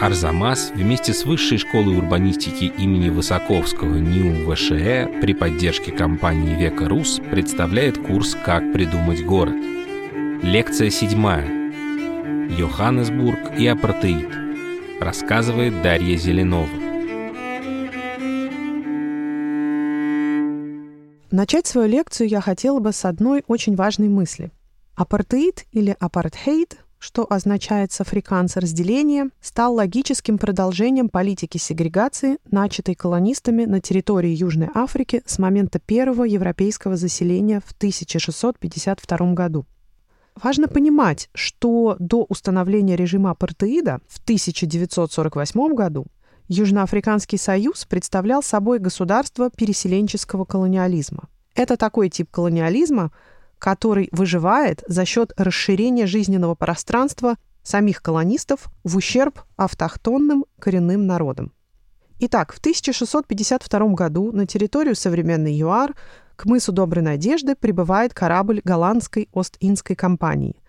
Арзамас вместе с Высшей школой урбанистики имени Высоковского НИУ ВШЭ при поддержке компании «Века Рус» представляет курс «Как придумать город». Лекция седьмая. Йоханнесбург и апартеид. Рассказывает Дарья Зеленова. Начать свою лекцию я хотела бы с одной очень важной мысли. Апартеид или апартхейд что означает с разделение, стал логическим продолжением политики сегрегации, начатой колонистами на территории Южной Африки с момента первого европейского заселения в 1652 году. Важно понимать, что до установления режима апартеида в 1948 году Южноафриканский союз представлял собой государство переселенческого колониализма. Это такой тип колониализма, который выживает за счет расширения жизненного пространства самих колонистов в ущерб автохтонным коренным народам. Итак, в 1652 году на территорию современной ЮАР к мысу Доброй Надежды прибывает корабль голландской Ост-Индской компании,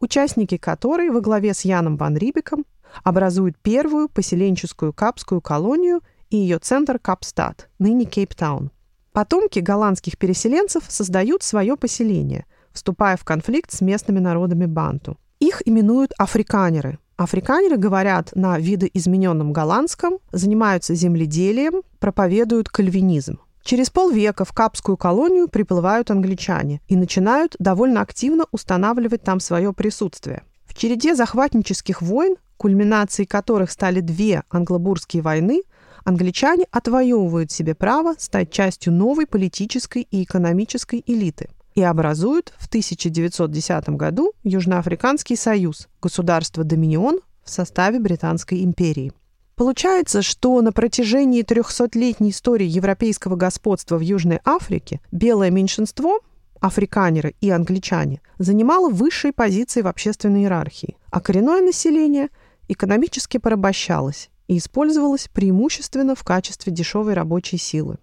участники которой во главе с Яном Ван Рибеком образуют первую поселенческую капскую колонию и ее центр Капстад, ныне Кейптаун. Потомки голландских переселенцев создают свое поселение, вступая в конфликт с местными народами банту. Их именуют африканеры. Африканеры говорят на видоизмененном голландском, занимаются земледелием, проповедуют кальвинизм. Через полвека в Капскую колонию приплывают англичане и начинают довольно активно устанавливать там свое присутствие. В череде захватнических войн, кульминацией которых стали две англобурские войны, англичане отвоевывают себе право стать частью новой политической и экономической элиты и образуют в 1910 году Южноафриканский союз, государство-доминион в составе Британской империи. Получается, что на протяжении 300-летней истории европейского господства в Южной Африке белое меньшинство, африканеры и англичане, занимало высшие позиции в общественной иерархии, а коренное население экономически порабощалось и использовалась преимущественно в качестве дешевой рабочей силы.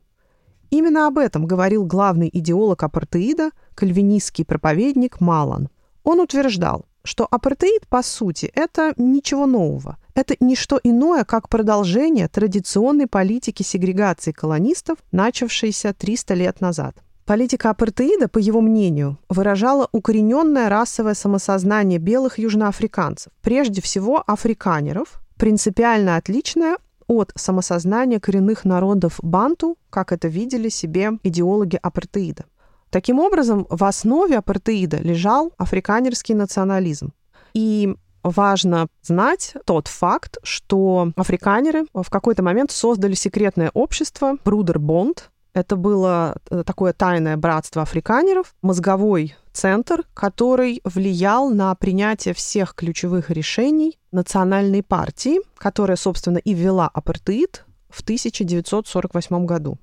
Именно об этом говорил главный идеолог апартеида, кальвинистский проповедник Малан. Он утверждал, что апартеид, по сути, это ничего нового. Это не что иное, как продолжение традиционной политики сегрегации колонистов, начавшейся 300 лет назад. Политика апартеида, по его мнению, выражала укорененное расовое самосознание белых южноафриканцев, прежде всего африканеров, принципиально отличная от самосознания коренных народов банту, как это видели себе идеологи апартеида. Таким образом, в основе апартеида лежал африканерский национализм. И важно знать тот факт, что африканеры в какой-то момент создали секретное общество Брудер Бонд. Это было э, такое тайное братство африканеров, мозговой центр, который влиял на принятие всех ключевых решений национальной партии, которая, собственно, и ввела апартеид в 1948 году.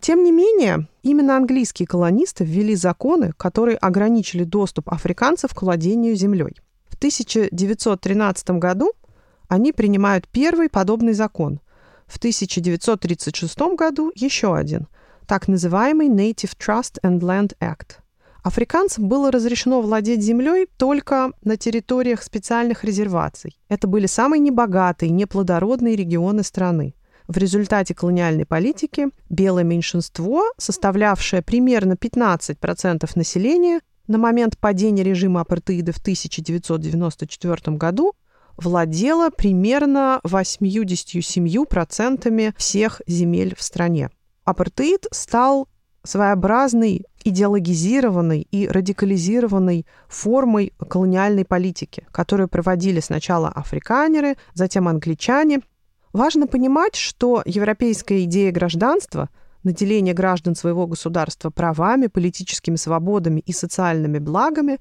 Тем не менее, именно английские колонисты ввели законы, которые ограничили доступ африканцев к владению землей. В 1913 году они принимают первый подобный закон. В 1936 году еще один, так называемый Native Trust and Land Act – Африканцам было разрешено владеть землей только на территориях специальных резерваций. Это были самые небогатые, неплодородные регионы страны. В результате колониальной политики белое меньшинство, составлявшее примерно 15% населения, на момент падения режима апартеида в 1994 году владело примерно 87% всех земель в стране. Апартеид стал своеобразной идеологизированной и радикализированной формой колониальной политики, которую проводили сначала африканеры, затем англичане. Важно понимать, что европейская идея гражданства наделение граждан своего государства правами, политическими свободами и социальными благами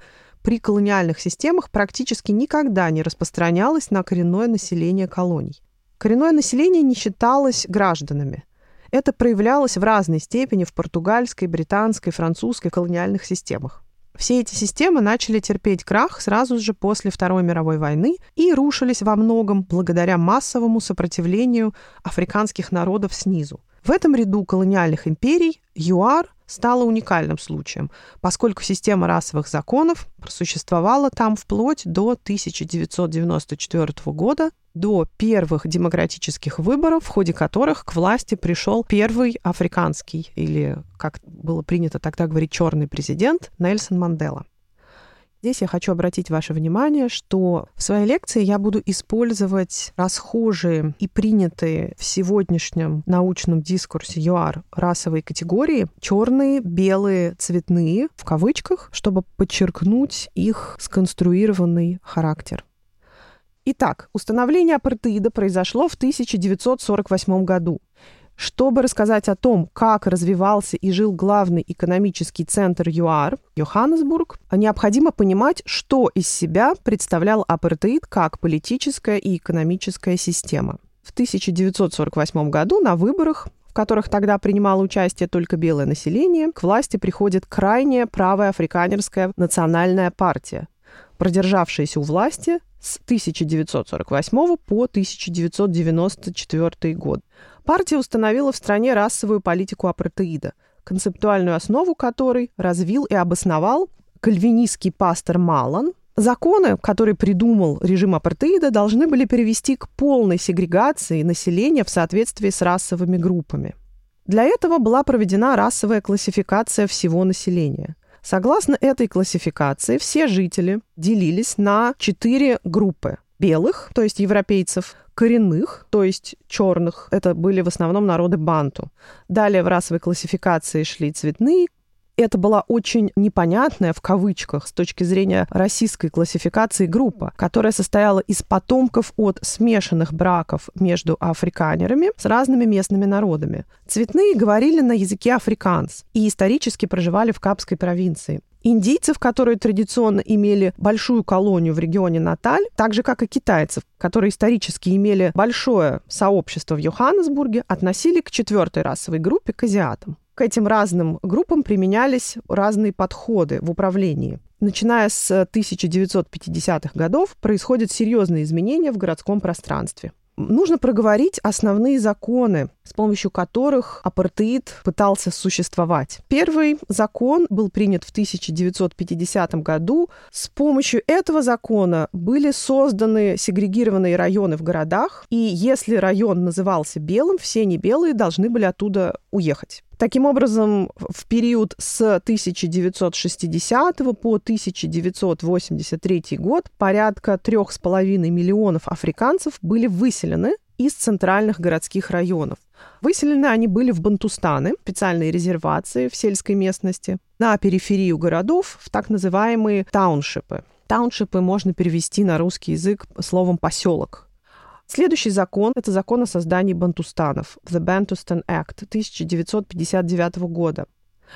при колониальных системах практически никогда не распространялась на коренное население колоний. Коренное население не считалось гражданами. Это проявлялось в разной степени в португальской, британской, французской колониальных системах. Все эти системы начали терпеть крах сразу же после Второй мировой войны и рушились во многом благодаря массовому сопротивлению африканских народов снизу. В этом ряду колониальных империй ЮАР стала уникальным случаем, поскольку система расовых законов просуществовала там вплоть до 1994 года, до первых демократических выборов, в ходе которых к власти пришел первый африканский, или, как было принято тогда говорить, черный президент Нельсон Мандела. Здесь я хочу обратить ваше внимание, что в своей лекции я буду использовать расхожие и принятые в сегодняшнем научном дискурсе ЮАР расовые категории черные, белые, цветные, в кавычках, чтобы подчеркнуть их сконструированный характер. Итак, установление апартеида произошло в 1948 году. Чтобы рассказать о том, как развивался и жил главный экономический центр ЮАР, Йоханнесбург, необходимо понимать, что из себя представлял апартеид как политическая и экономическая система. В 1948 году на выборах в которых тогда принимало участие только белое население, к власти приходит крайняя правая африканерская национальная партия, продержавшаяся у власти с 1948 по 1994 год. Партия установила в стране расовую политику апартеида, концептуальную основу которой развил и обосновал кальвинистский пастор Малан. Законы, которые придумал режим апартеида, должны были привести к полной сегрегации населения в соответствии с расовыми группами. Для этого была проведена расовая классификация всего населения. Согласно этой классификации, все жители делились на четыре группы. Белых, то есть европейцев, коренных, то есть черных. Это были в основном народы банту. Далее в расовой классификации шли цветные, это была очень непонятная, в кавычках, с точки зрения российской классификации группа, которая состояла из потомков от смешанных браков между африканерами с разными местными народами. Цветные говорили на языке африканс и исторически проживали в Капской провинции индийцев, которые традиционно имели большую колонию в регионе Наталь, так же, как и китайцев, которые исторически имели большое сообщество в Йоханнесбурге, относили к четвертой расовой группе, к азиатам. К этим разным группам применялись разные подходы в управлении. Начиная с 1950-х годов происходят серьезные изменения в городском пространстве. Нужно проговорить основные законы, с помощью которых апартеид пытался существовать. Первый закон был принят в 1950 году. С помощью этого закона были созданы сегрегированные районы в городах, и если район назывался белым, все небелые должны были оттуда уехать. Таким образом, в период с 1960 по 1983 год порядка 3,5 миллионов африканцев были выселены из центральных городских районов. Выселены они были в Бантустаны, специальные резервации в сельской местности, на периферию городов, в так называемые тауншипы. Тауншипы можно перевести на русский язык словом «поселок», Следующий закон — это закон о создании бантустанов, The Bantustan Act 1959 года.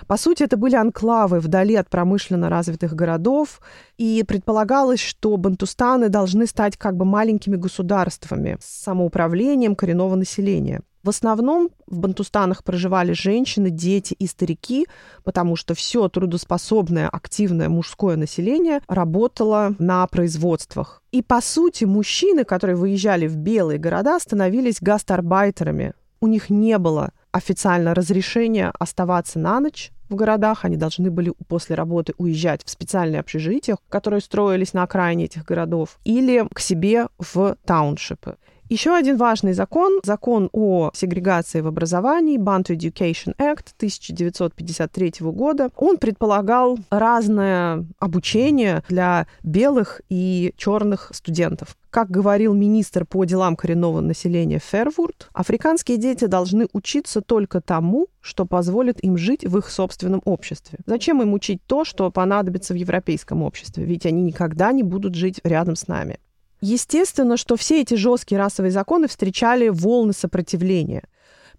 По сути, это были анклавы вдали от промышленно развитых городов, и предполагалось, что бантустаны должны стать как бы маленькими государствами с самоуправлением коренного населения. В основном в Бантустанах проживали женщины, дети и старики, потому что все трудоспособное, активное мужское население работало на производствах. И, по сути, мужчины, которые выезжали в белые города, становились гастарбайтерами. У них не было официально разрешения оставаться на ночь в городах, они должны были после работы уезжать в специальные общежития, которые строились на окраине этих городов, или к себе в тауншипы. Еще один важный закон, закон о сегрегации в образовании, Bantu Education Act 1953 года, он предполагал разное обучение для белых и черных студентов. Как говорил министр по делам коренного населения Фервурд, африканские дети должны учиться только тому, что позволит им жить в их собственном обществе. Зачем им учить то, что понадобится в европейском обществе? Ведь они никогда не будут жить рядом с нами. Естественно, что все эти жесткие расовые законы встречали волны сопротивления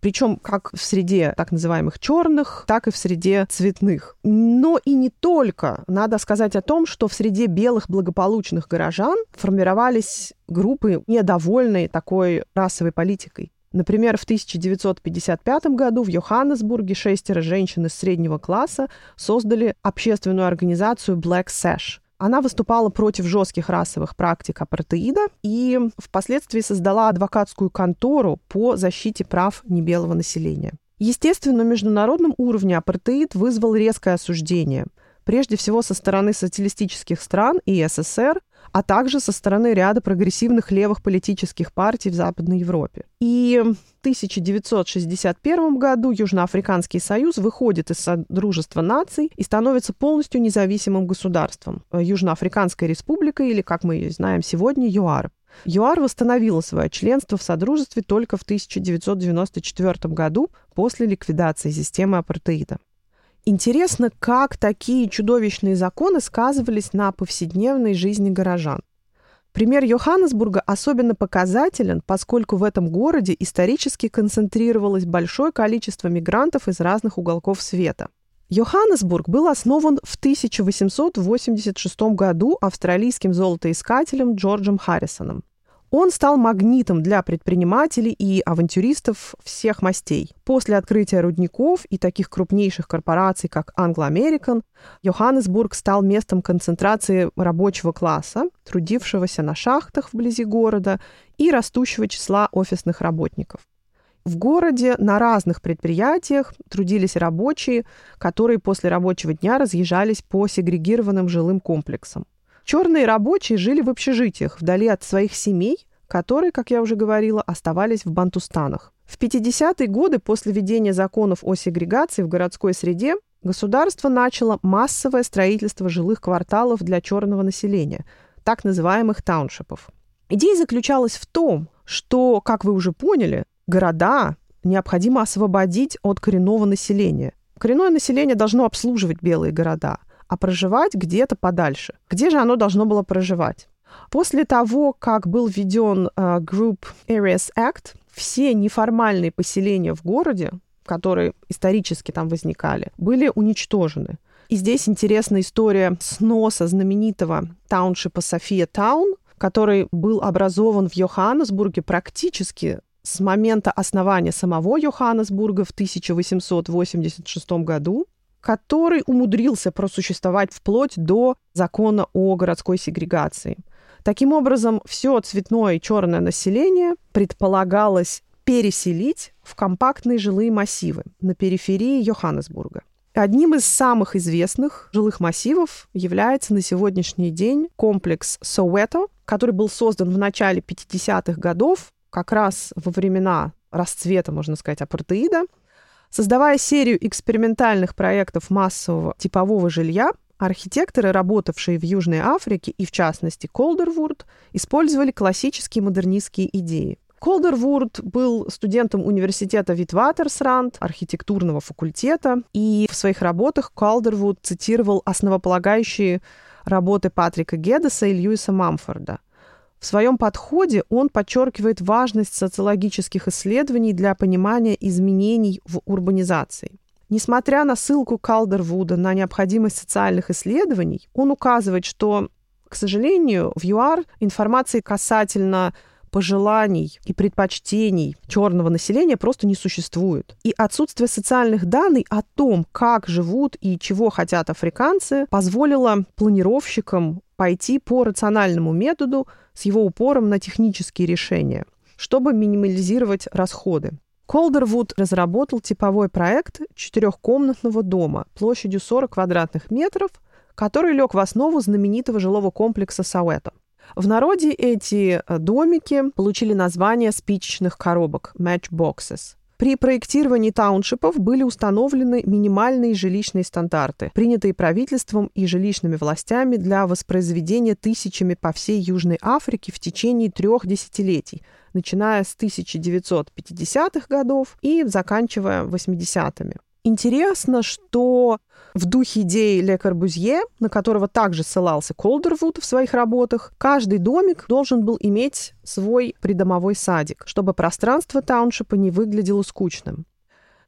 причем как в среде так называемых черных, так и в среде цветных. Но и не только. Надо сказать о том, что в среде белых благополучных горожан формировались группы, недовольные такой расовой политикой. Например, в 1955 году в Йоханнесбурге шестеро женщин из среднего класса создали общественную организацию Black Sash. Она выступала против жестких расовых практик апартеида и впоследствии создала адвокатскую контору по защите прав небелого населения. Естественно, на международном уровне апартеид вызвал резкое осуждение, прежде всего со стороны социалистических стран и СССР, а также со стороны ряда прогрессивных левых политических партий в Западной Европе. И в 1961 году Южноафриканский союз выходит из Содружества наций и становится полностью независимым государством. Южноафриканская республика, или, как мы ее знаем сегодня, ЮАР. ЮАР восстановила свое членство в Содружестве только в 1994 году после ликвидации системы апартеида. Интересно, как такие чудовищные законы сказывались на повседневной жизни горожан. Пример Йоханнесбурга особенно показателен, поскольку в этом городе исторически концентрировалось большое количество мигрантов из разных уголков света. Йоханнесбург был основан в 1886 году австралийским золотоискателем Джорджем Харрисоном. Он стал магнитом для предпринимателей и авантюристов всех мастей. После открытия рудников и таких крупнейших корпораций, как Anglo American, Йоханнесбург стал местом концентрации рабочего класса, трудившегося на шахтах вблизи города и растущего числа офисных работников. В городе на разных предприятиях трудились рабочие, которые после рабочего дня разъезжались по сегрегированным жилым комплексам. Черные рабочие жили в общежитиях, вдали от своих семей, которые, как я уже говорила, оставались в Бантустанах. В 50-е годы после введения законов о сегрегации в городской среде государство начало массовое строительство жилых кварталов для черного населения, так называемых тауншипов. Идея заключалась в том, что, как вы уже поняли, города необходимо освободить от коренного населения. Коренное население должно обслуживать белые города – а проживать где-то подальше. Где же оно должно было проживать? После того, как был введен uh, Group Areas Act, все неформальные поселения в городе, которые исторически там возникали, были уничтожены. И здесь интересна история сноса знаменитого тауншипа София Таун, который был образован в Йоханнесбурге практически с момента основания самого Йоханнесбурга в 1886 году который умудрился просуществовать вплоть до закона о городской сегрегации. Таким образом, все цветное и черное население предполагалось переселить в компактные жилые массивы на периферии Йоханнесбурга. Одним из самых известных жилых массивов является на сегодняшний день комплекс Соуэто, который был создан в начале 50-х годов, как раз во времена расцвета, можно сказать, апартеида, Создавая серию экспериментальных проектов массового типового жилья, архитекторы, работавшие в Южной Африке и, в частности, Колдервуд, использовали классические модернистские идеи. Колдервуд был студентом университета Витватерсранд, архитектурного факультета, и в своих работах Колдервуд цитировал основополагающие работы Патрика Гедеса и Льюиса Мамфорда – в своем подходе он подчеркивает важность социологических исследований для понимания изменений в урбанизации. Несмотря на ссылку Калдервуда на необходимость социальных исследований, он указывает, что, к сожалению, в ЮАР информации касательно пожеланий и предпочтений черного населения просто не существует. И отсутствие социальных данных о том, как живут и чего хотят африканцы, позволило планировщикам пойти по рациональному методу с его упором на технические решения, чтобы минимализировать расходы. Колдервуд разработал типовой проект четырехкомнатного дома площадью 40 квадратных метров, который лег в основу знаменитого жилого комплекса Сауэто. В народе эти э, домики получили название спичечных коробок – matchboxes. При проектировании тауншипов были установлены минимальные жилищные стандарты, принятые правительством и жилищными властями для воспроизведения тысячами по всей Южной Африке в течение трех десятилетий, начиная с 1950-х годов и заканчивая 80-ми. Интересно, что в духе идеи Ле Корбузье, на которого также ссылался Колдервуд в своих работах, каждый домик должен был иметь свой придомовой садик, чтобы пространство тауншипа не выглядело скучным.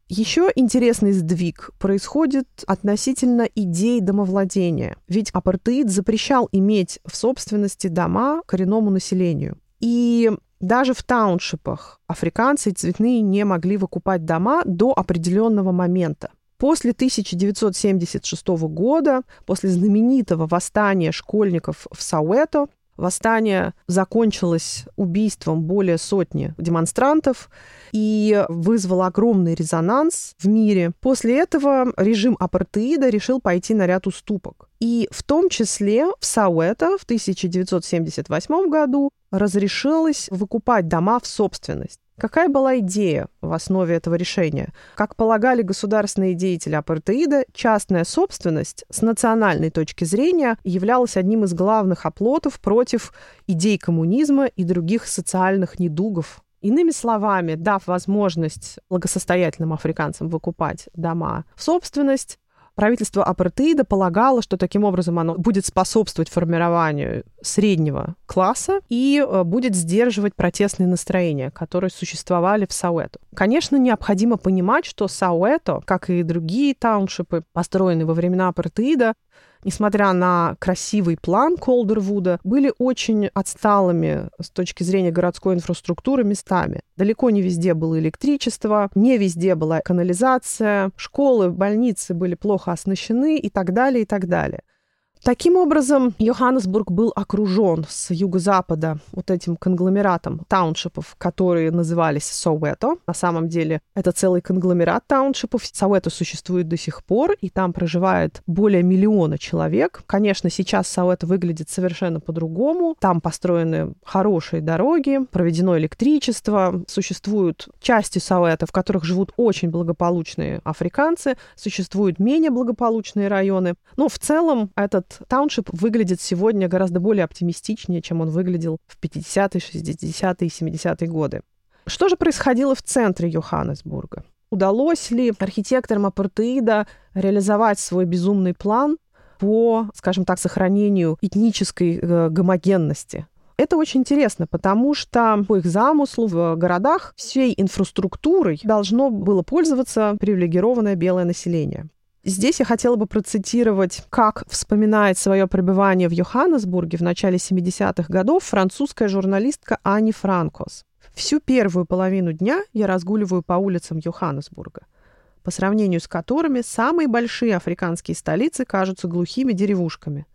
Еще интересный сдвиг происходит относительно идей домовладения. Ведь апартеид запрещал иметь в собственности дома коренному населению. И даже в тауншипах африканцы цветные не могли выкупать дома до определенного момента. После 1976 года, после знаменитого восстания школьников в Сауэто, Восстание закончилось убийством более сотни демонстрантов и вызвало огромный резонанс в мире. После этого режим апартеида решил пойти на ряд уступок. И в том числе в Сауэто в 1978 году разрешилось выкупать дома в собственность. Какая была идея в основе этого решения? Как полагали государственные деятели апартеида, частная собственность с национальной точки зрения являлась одним из главных оплотов против идей коммунизма и других социальных недугов. Иными словами, дав возможность благосостоятельным африканцам выкупать дома в собственность, правительство апартеида полагало, что таким образом оно будет способствовать формированию среднего класса и э, будет сдерживать протестные настроения, которые существовали в Сауэту. Конечно, необходимо понимать, что Сауэто, как и другие тауншипы, построенные во времена апартеида, несмотря на красивый план Колдервуда, были очень отсталыми с точки зрения городской инфраструктуры местами. Далеко не везде было электричество, не везде была канализация, школы, больницы были плохо оснащены и так далее, и так далее. Таким образом, Йоханнесбург был окружен с юго-запада вот этим конгломератом тауншипов, которые назывались Соуэто. На самом деле это целый конгломерат тауншипов. Соуэто существует до сих пор, и там проживает более миллиона человек. Конечно, сейчас Соуэто выглядит совершенно по-другому. Там построены хорошие дороги, проведено электричество, существуют части Соуэто, в которых живут очень благополучные африканцы, существуют менее благополучные районы. Но в целом этот тауншип выглядит сегодня гораздо более оптимистичнее, чем он выглядел в 50-е, 60-е и 70-е годы. Что же происходило в центре Йоханнесбурга? Удалось ли архитекторам апартеида реализовать свой безумный план по, скажем так, сохранению этнической э, гомогенности это очень интересно, потому что по их замыслу в городах всей инфраструктурой должно было пользоваться привилегированное белое население. Здесь я хотела бы процитировать, как вспоминает свое пребывание в Йоханнесбурге в начале 70-х годов французская журналистка Ани Франкос. Всю первую половину дня я разгуливаю по улицам Йоханнесбурга, по сравнению с которыми самые большие африканские столицы кажутся глухими деревушками.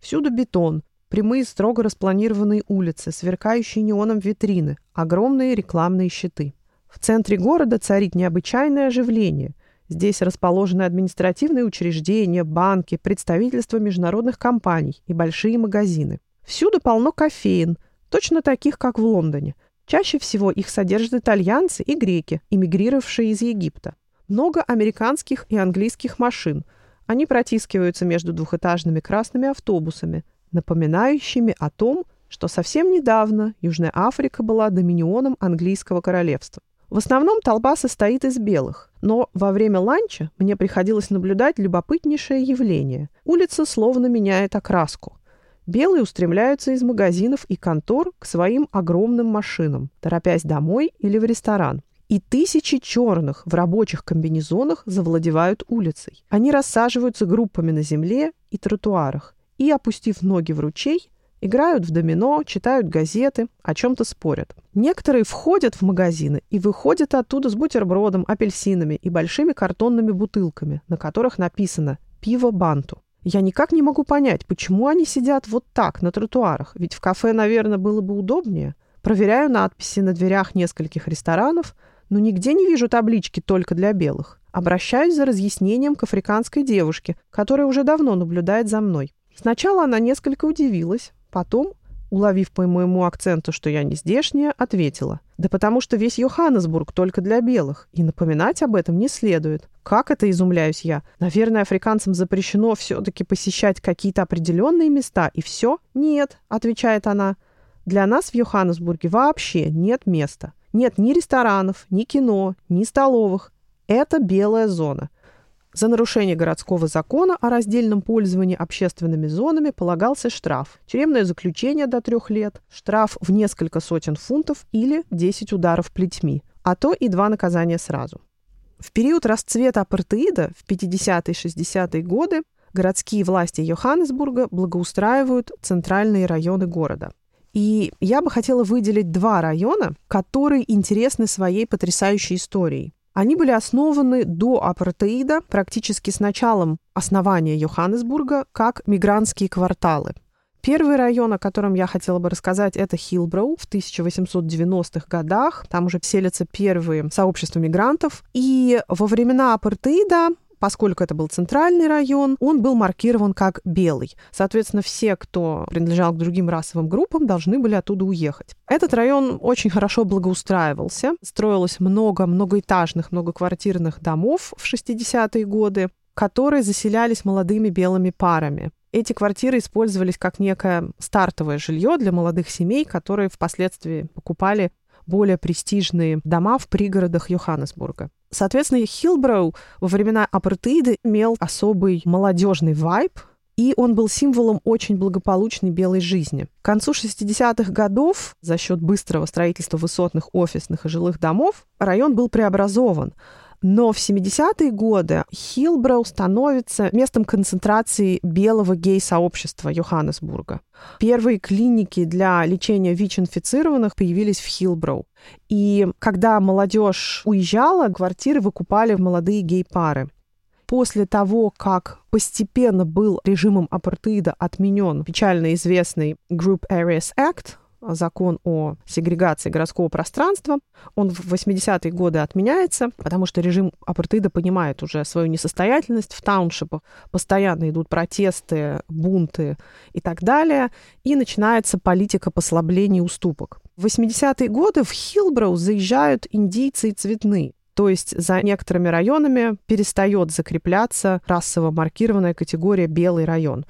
Всюду бетон, прямые строго распланированные улицы, сверкающие неоном витрины, огромные рекламные щиты. В центре города царит необычайное оживление. Здесь расположены административные учреждения, банки, представительства международных компаний и большие магазины. Всюду полно кофеин, точно таких, как в Лондоне. Чаще всего их содержат итальянцы и греки, эмигрировавшие из Египта. Много американских и английских машин. Они протискиваются между двухэтажными красными автобусами, напоминающими о том, что совсем недавно Южная Африка была доминионом английского королевства. В основном толпа состоит из белых, но во время ланча мне приходилось наблюдать любопытнейшее явление. Улица словно меняет окраску. Белые устремляются из магазинов и контор к своим огромным машинам, торопясь домой или в ресторан. И тысячи черных в рабочих комбинезонах завладевают улицей. Они рассаживаются группами на земле и тротуарах и, опустив ноги в ручей, Играют в домино, читают газеты, о чем-то спорят. Некоторые входят в магазины и выходят оттуда с бутербродом, апельсинами и большими картонными бутылками, на которых написано «Пиво Банту». Я никак не могу понять, почему они сидят вот так на тротуарах, ведь в кафе, наверное, было бы удобнее. Проверяю надписи на дверях нескольких ресторанов, но нигде не вижу таблички «Только для белых». Обращаюсь за разъяснением к африканской девушке, которая уже давно наблюдает за мной. Сначала она несколько удивилась, Потом, уловив по моему акценту, что я не здешняя, ответила. Да потому что весь Йоханнесбург только для белых, и напоминать об этом не следует. Как это, изумляюсь я? Наверное, африканцам запрещено все-таки посещать какие-то определенные места, и все? Нет, отвечает она. Для нас в Йоханнесбурге вообще нет места. Нет ни ресторанов, ни кино, ни столовых. Это белая зона. За нарушение городского закона о раздельном пользовании общественными зонами полагался штраф, тюремное заключение до трех лет, штраф в несколько сотен фунтов или 10 ударов плетьми, а то и два наказания сразу. В период расцвета апартеида в 50-60-е годы городские власти Йоханнесбурга благоустраивают центральные районы города. И я бы хотела выделить два района, которые интересны своей потрясающей историей. Они были основаны до апартеида, практически с началом основания Йоханнесбурга, как мигрантские кварталы. Первый район, о котором я хотела бы рассказать, это Хилброу в 1890-х годах. Там уже селятся первые сообщества мигрантов. И во времена апартеида поскольку это был центральный район, он был маркирован как белый. Соответственно, все, кто принадлежал к другим расовым группам, должны были оттуда уехать. Этот район очень хорошо благоустраивался. Строилось много многоэтажных, многоквартирных домов в 60-е годы, которые заселялись молодыми белыми парами. Эти квартиры использовались как некое стартовое жилье для молодых семей, которые впоследствии покупали более престижные дома в пригородах Йоханнесбурга. Соответственно, Хилброу во времена апартеида имел особый молодежный вайб, и он был символом очень благополучной белой жизни. К концу 60-х годов за счет быстрого строительства высотных офисных и жилых домов район был преобразован. Но в 70-е годы Хилброу становится местом концентрации белого гей-сообщества Йоханнесбурга. Первые клиники для лечения ВИЧ-инфицированных появились в Хилброу. И когда молодежь уезжала, квартиры выкупали молодые гей-пары. После того, как постепенно был режимом апартеида отменен печально известный Group Areas Act, закон о сегрегации городского пространства. Он в 80-е годы отменяется, потому что режим апартеида понимает уже свою несостоятельность. В тауншипах постоянно идут протесты, бунты и так далее. И начинается политика послабления уступок. В 80-е годы в Хилброу заезжают индийцы и цветные. То есть за некоторыми районами перестает закрепляться расово маркированная категория «белый район».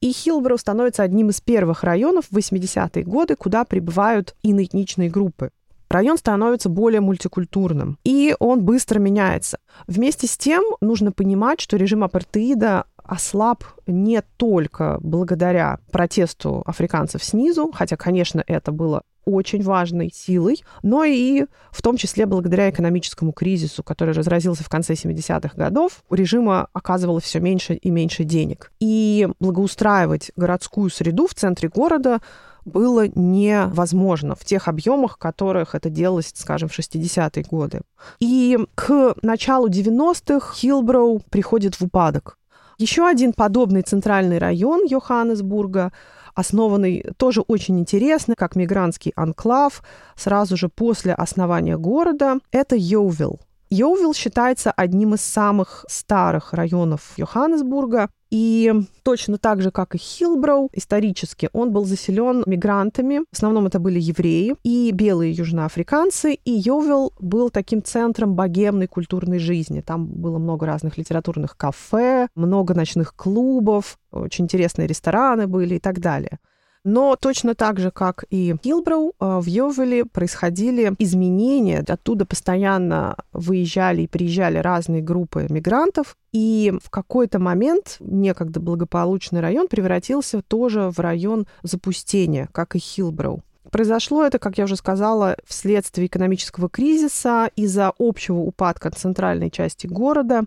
И Хилброу становится одним из первых районов в 80-е годы, куда прибывают иноэтничные группы. Район становится более мультикультурным, и он быстро меняется. Вместе с тем нужно понимать, что режим апартеида ослаб не только благодаря протесту африканцев снизу, хотя, конечно, это было очень важной силой, но и в том числе благодаря экономическому кризису, который разразился в конце 70-х годов, у режима оказывалось все меньше и меньше денег. И благоустраивать городскую среду в центре города было невозможно в тех объемах, которых это делалось, скажем, в 60-е годы. И к началу 90-х Хилброу приходит в упадок. Еще один подобный центральный район Йоханнесбурга основанный тоже очень интересно, как мигрантский анклав, сразу же после основания города. Это Йоувилл. Йоувилл считается одним из самых старых районов Йоханнесбурга. И точно так же, как и Хилброу, исторически он был заселен мигрантами. В основном это были евреи и белые южноафриканцы. И Йовил был таким центром богемной культурной жизни. Там было много разных литературных кафе, много ночных клубов, очень интересные рестораны были и так далее. Но точно так же, как и Хилброу, э, в Йовеле происходили изменения. Оттуда постоянно выезжали и приезжали разные группы мигрантов. И в какой-то момент некогда благополучный район превратился тоже в район запустения, как и Хилброу. Произошло это, как я уже сказала, вследствие экономического кризиса из-за общего упадка центральной части города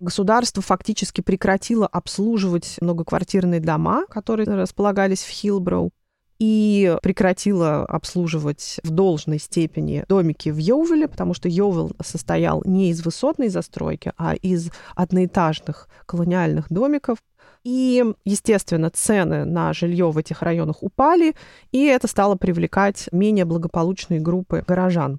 государство фактически прекратило обслуживать многоквартирные дома, которые располагались в Хилброу, и прекратила обслуживать в должной степени домики в Йовеле, потому что Йовел состоял не из высотной застройки, а из одноэтажных колониальных домиков. И, естественно, цены на жилье в этих районах упали, и это стало привлекать менее благополучные группы горожан.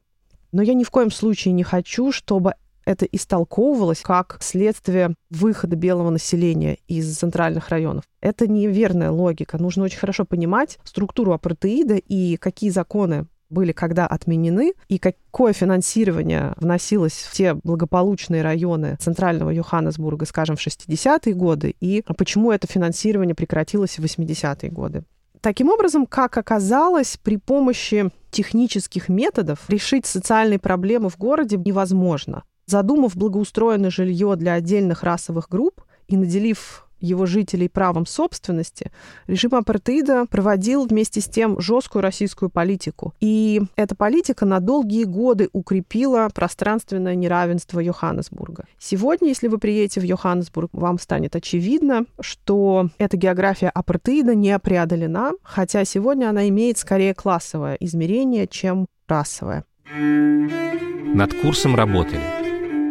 Но я ни в коем случае не хочу, чтобы это истолковывалось как следствие выхода белого населения из центральных районов. Это неверная логика. Нужно очень хорошо понимать структуру апартеида и какие законы были когда отменены, и какое финансирование вносилось в те благополучные районы центрального Йоханнесбурга, скажем, в 60-е годы, и почему это финансирование прекратилось в 80-е годы. Таким образом, как оказалось, при помощи технических методов решить социальные проблемы в городе невозможно. Задумав благоустроенное жилье для отдельных расовых групп и наделив его жителей правом собственности, режим апартеида проводил вместе с тем жесткую российскую политику. И эта политика на долгие годы укрепила пространственное неравенство Йоханнесбурга. Сегодня, если вы приедете в Йоханнесбург, вам станет очевидно, что эта география апартеида не преодолена, хотя сегодня она имеет скорее классовое измерение, чем расовое. Над курсом работали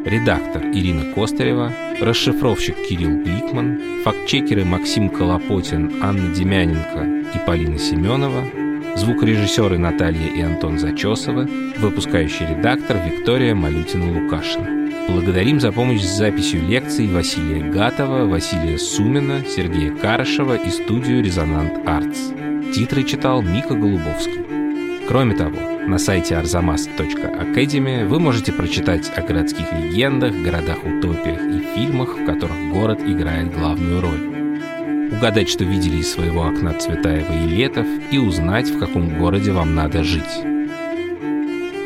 редактор Ирина Костарева, расшифровщик Кирилл Гликман, фактчекеры Максим Колопотин, Анна Демяненко и Полина Семенова, звукорежиссеры Наталья и Антон Зачесовы, выпускающий редактор Виктория Малютина-Лукашина. Благодарим за помощь с записью лекций Василия Гатова, Василия Сумина, Сергея Карышева и студию «Резонант Артс». Титры читал Мика Голубовский. Кроме того, на сайте arzamas.academy вы можете прочитать о городских легендах, городах-утопиях и фильмах, в которых город играет главную роль. Угадать, что видели из своего окна Цветаева и Летов, и узнать, в каком городе вам надо жить.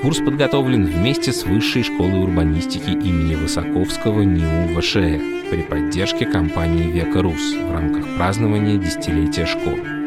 Курс подготовлен вместе с Высшей школой урбанистики имени Высоковского НИУ ВШЭ при поддержке компании «Века Рус» в рамках празднования десятилетия школы.